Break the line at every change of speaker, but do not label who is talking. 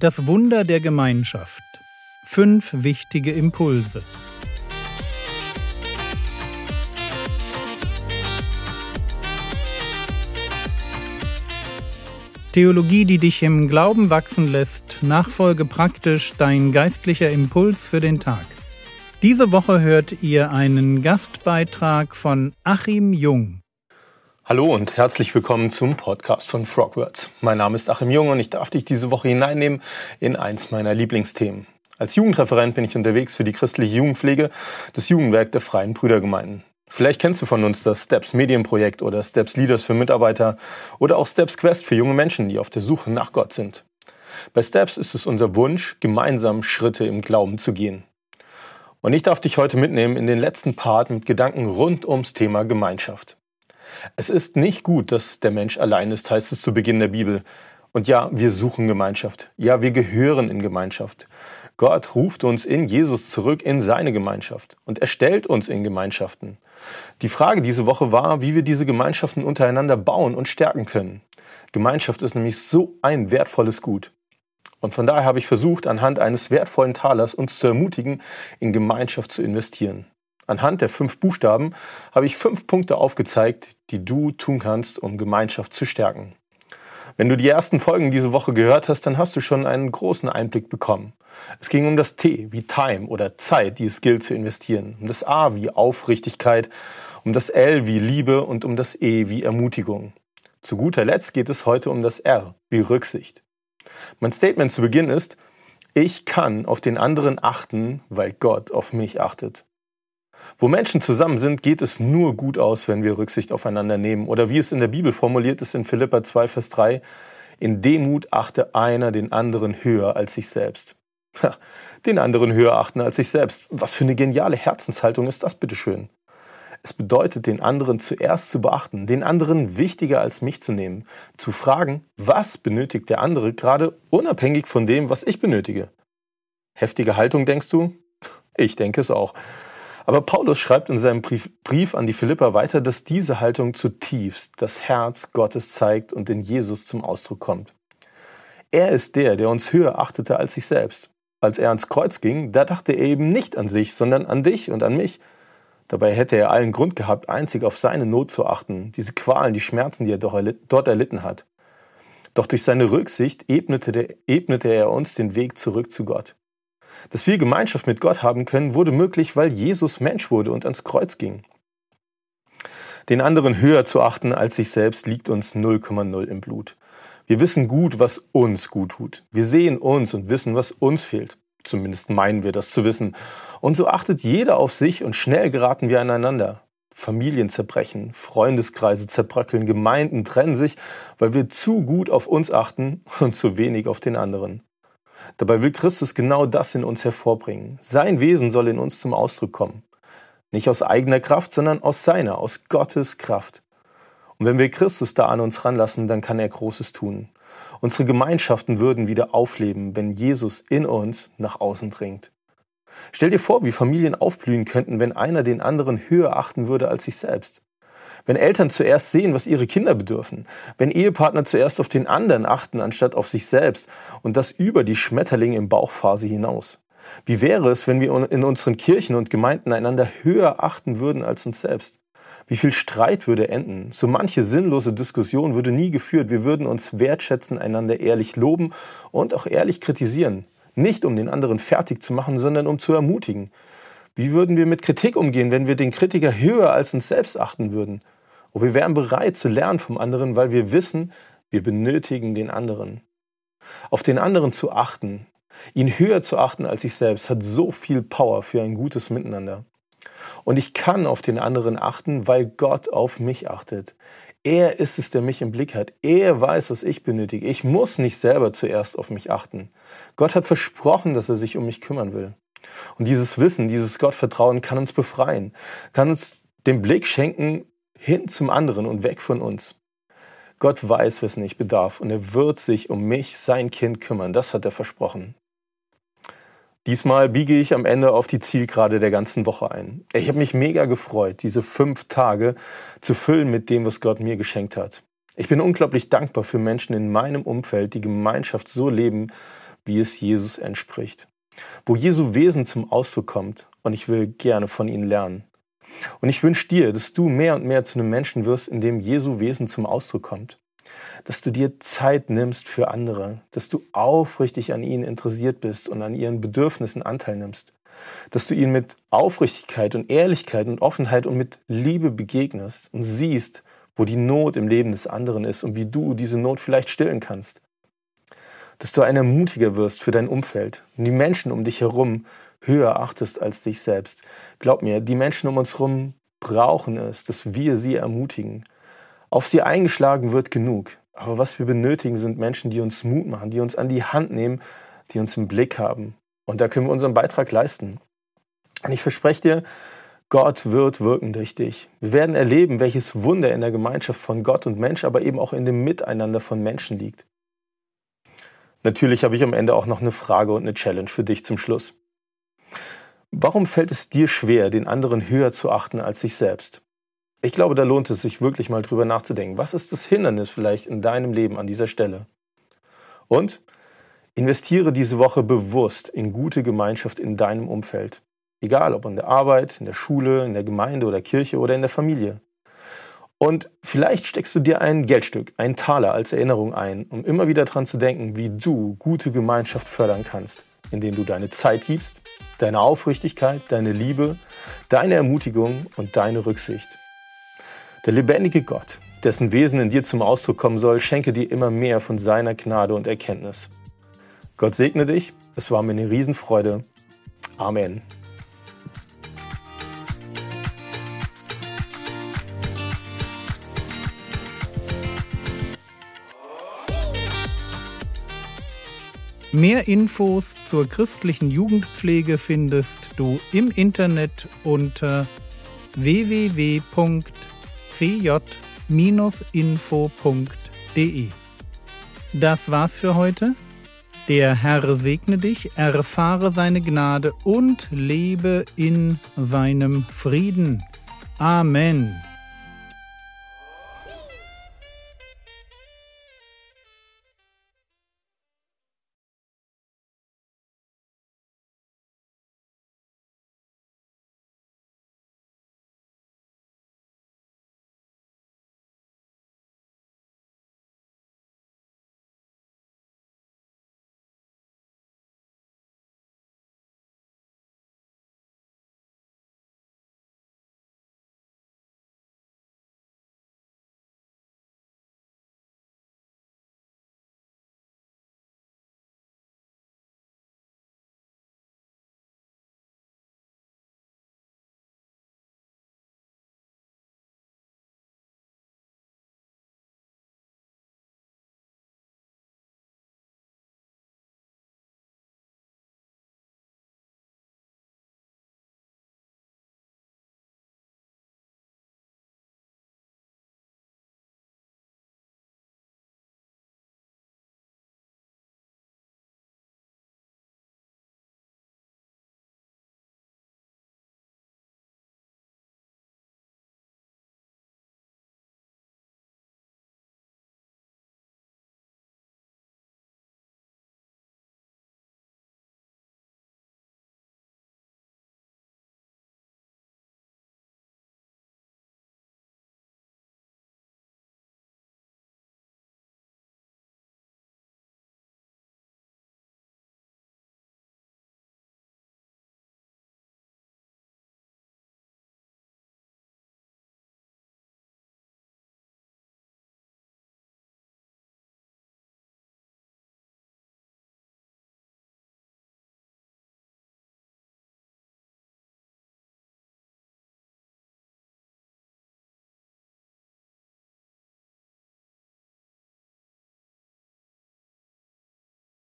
Das Wunder der Gemeinschaft. Fünf wichtige Impulse. Theologie, die dich im Glauben wachsen lässt, Nachfolge praktisch, dein geistlicher Impuls für den Tag. Diese Woche hört ihr einen Gastbeitrag von Achim Jung.
Hallo und herzlich willkommen zum Podcast von Frogwords. Mein Name ist Achim Jung und ich darf dich diese Woche hineinnehmen in eins meiner Lieblingsthemen. Als Jugendreferent bin ich unterwegs für die christliche Jugendpflege, das Jugendwerk der Freien Brüdergemeinden. Vielleicht kennst du von uns das Steps Medienprojekt oder Steps Leaders für Mitarbeiter oder auch Steps Quest für junge Menschen, die auf der Suche nach Gott sind. Bei Steps ist es unser Wunsch, gemeinsam Schritte im Glauben zu gehen. Und ich darf dich heute mitnehmen in den letzten Part mit Gedanken rund ums Thema Gemeinschaft. Es ist nicht gut, dass der Mensch allein ist, heißt es zu Beginn der Bibel. Und ja, wir suchen Gemeinschaft. Ja, wir gehören in Gemeinschaft. Gott ruft uns in Jesus zurück in seine Gemeinschaft und er stellt uns in Gemeinschaften. Die Frage diese Woche war, wie wir diese Gemeinschaften untereinander bauen und stärken können. Gemeinschaft ist nämlich so ein wertvolles Gut. Und von daher habe ich versucht, anhand eines wertvollen Talers uns zu ermutigen, in Gemeinschaft zu investieren. Anhand der fünf Buchstaben habe ich fünf Punkte aufgezeigt, die du tun kannst, um Gemeinschaft zu stärken. Wenn du die ersten Folgen diese Woche gehört hast, dann hast du schon einen großen Einblick bekommen. Es ging um das T wie Time oder Zeit, die es gilt zu investieren, um das A wie Aufrichtigkeit, um das L wie Liebe und um das E wie Ermutigung. Zu guter Letzt geht es heute um das R wie Rücksicht. Mein Statement zu Beginn ist, ich kann auf den anderen achten, weil Gott auf mich achtet. Wo Menschen zusammen sind, geht es nur gut aus, wenn wir Rücksicht aufeinander nehmen. Oder wie es in der Bibel formuliert ist in Philippa 2, Vers 3, in Demut achte einer den anderen höher als sich selbst. den anderen höher achten als sich selbst. Was für eine geniale Herzenshaltung ist das, bitteschön. Es bedeutet, den anderen zuerst zu beachten, den anderen wichtiger als mich zu nehmen, zu fragen, was benötigt der andere gerade unabhängig von dem, was ich benötige. Heftige Haltung, denkst du? Ich denke es auch. Aber Paulus schreibt in seinem Brief, Brief an die Philipper weiter, dass diese Haltung zutiefst das Herz Gottes zeigt und in Jesus zum Ausdruck kommt. Er ist der, der uns höher achtete als sich selbst. Als er ans Kreuz ging, da dachte er eben nicht an sich, sondern an dich und an mich. Dabei hätte er allen Grund gehabt, einzig auf seine Not zu achten, diese Qualen, die Schmerzen, die er dort erlitten hat. Doch durch seine Rücksicht ebnete, ebnete er uns den Weg zurück zu Gott. Dass wir Gemeinschaft mit Gott haben können, wurde möglich, weil Jesus Mensch wurde und ans Kreuz ging. Den anderen höher zu achten als sich selbst liegt uns 0,0 im Blut. Wir wissen gut, was uns gut tut. Wir sehen uns und wissen, was uns fehlt. Zumindest meinen wir das zu wissen. Und so achtet jeder auf sich und schnell geraten wir aneinander. Familien zerbrechen, Freundeskreise zerbröckeln, Gemeinden trennen sich, weil wir zu gut auf uns achten und zu wenig auf den anderen. Dabei will Christus genau das in uns hervorbringen. Sein Wesen soll in uns zum Ausdruck kommen. Nicht aus eigener Kraft, sondern aus seiner, aus Gottes Kraft. Und wenn wir Christus da an uns ranlassen, dann kann er Großes tun. Unsere Gemeinschaften würden wieder aufleben, wenn Jesus in uns nach außen dringt. Stell dir vor, wie Familien aufblühen könnten, wenn einer den anderen höher achten würde als sich selbst. Wenn Eltern zuerst sehen, was ihre Kinder bedürfen, wenn Ehepartner zuerst auf den anderen achten, anstatt auf sich selbst und das über die Schmetterlinge im Bauchphase hinaus. Wie wäre es, wenn wir in unseren Kirchen und Gemeinden einander höher achten würden als uns selbst? Wie viel Streit würde enden? So manche sinnlose Diskussion würde nie geführt. Wir würden uns wertschätzen, einander ehrlich loben und auch ehrlich kritisieren. Nicht um den anderen fertig zu machen, sondern um zu ermutigen. Wie würden wir mit Kritik umgehen, wenn wir den Kritiker höher als uns selbst achten würden? Und wir wären bereit zu lernen vom anderen, weil wir wissen, wir benötigen den anderen. Auf den anderen zu achten, ihn höher zu achten als sich selbst, hat so viel Power für ein gutes Miteinander. Und ich kann auf den anderen achten, weil Gott auf mich achtet. Er ist es, der mich im Blick hat. Er weiß, was ich benötige. Ich muss nicht selber zuerst auf mich achten. Gott hat versprochen, dass er sich um mich kümmern will. Und dieses Wissen, dieses Gottvertrauen kann uns befreien, kann uns den Blick schenken hin zum anderen und weg von uns. Gott weiß, wessen ich bedarf und er wird sich um mich, sein Kind, kümmern. Das hat er versprochen. Diesmal biege ich am Ende auf die Zielgerade der ganzen Woche ein. Ich habe mich mega gefreut, diese fünf Tage zu füllen mit dem, was Gott mir geschenkt hat. Ich bin unglaublich dankbar für Menschen in meinem Umfeld, die Gemeinschaft so leben, wie es Jesus entspricht. Wo Jesu Wesen zum Ausdruck kommt und ich will gerne von ihnen lernen. Und ich wünsche dir, dass du mehr und mehr zu einem Menschen wirst, in dem Jesu Wesen zum Ausdruck kommt. Dass du dir Zeit nimmst für andere, dass du aufrichtig an ihnen interessiert bist und an ihren Bedürfnissen Anteil nimmst. Dass du ihnen mit Aufrichtigkeit und Ehrlichkeit und Offenheit und mit Liebe begegnest und siehst, wo die Not im Leben des anderen ist und wie du diese Not vielleicht stillen kannst. Dass du ein Ermutiger wirst für dein Umfeld und die Menschen um dich herum höher achtest als dich selbst. Glaub mir, die Menschen um uns herum brauchen es, dass wir sie ermutigen. Auf sie eingeschlagen wird genug. Aber was wir benötigen, sind Menschen, die uns Mut machen, die uns an die Hand nehmen, die uns im Blick haben. Und da können wir unseren Beitrag leisten. Und ich verspreche dir, Gott wird wirken durch dich. Wir werden erleben, welches Wunder in der Gemeinschaft von Gott und Mensch, aber eben auch in dem Miteinander von Menschen liegt. Natürlich habe ich am Ende auch noch eine Frage und eine Challenge für dich zum Schluss. Warum fällt es dir schwer, den anderen höher zu achten als sich selbst? Ich glaube, da lohnt es sich wirklich mal drüber nachzudenken. Was ist das Hindernis vielleicht in deinem Leben an dieser Stelle? Und investiere diese Woche bewusst in gute Gemeinschaft in deinem Umfeld. Egal ob in der Arbeit, in der Schule, in der Gemeinde oder Kirche oder in der Familie. Und vielleicht steckst du dir ein Geldstück, einen Taler als Erinnerung ein, um immer wieder daran zu denken, wie du gute Gemeinschaft fördern kannst, indem du deine Zeit gibst, deine Aufrichtigkeit, deine Liebe, deine Ermutigung und deine Rücksicht. Der lebendige Gott, dessen Wesen in dir zum Ausdruck kommen soll, schenke dir immer mehr von seiner Gnade und Erkenntnis. Gott segne dich, es war mir eine Riesenfreude. Amen.
Mehr Infos zur christlichen Jugendpflege findest du im Internet unter www.cj-info.de. Das war's für heute. Der Herr segne dich, erfahre seine Gnade und lebe in seinem Frieden. Amen.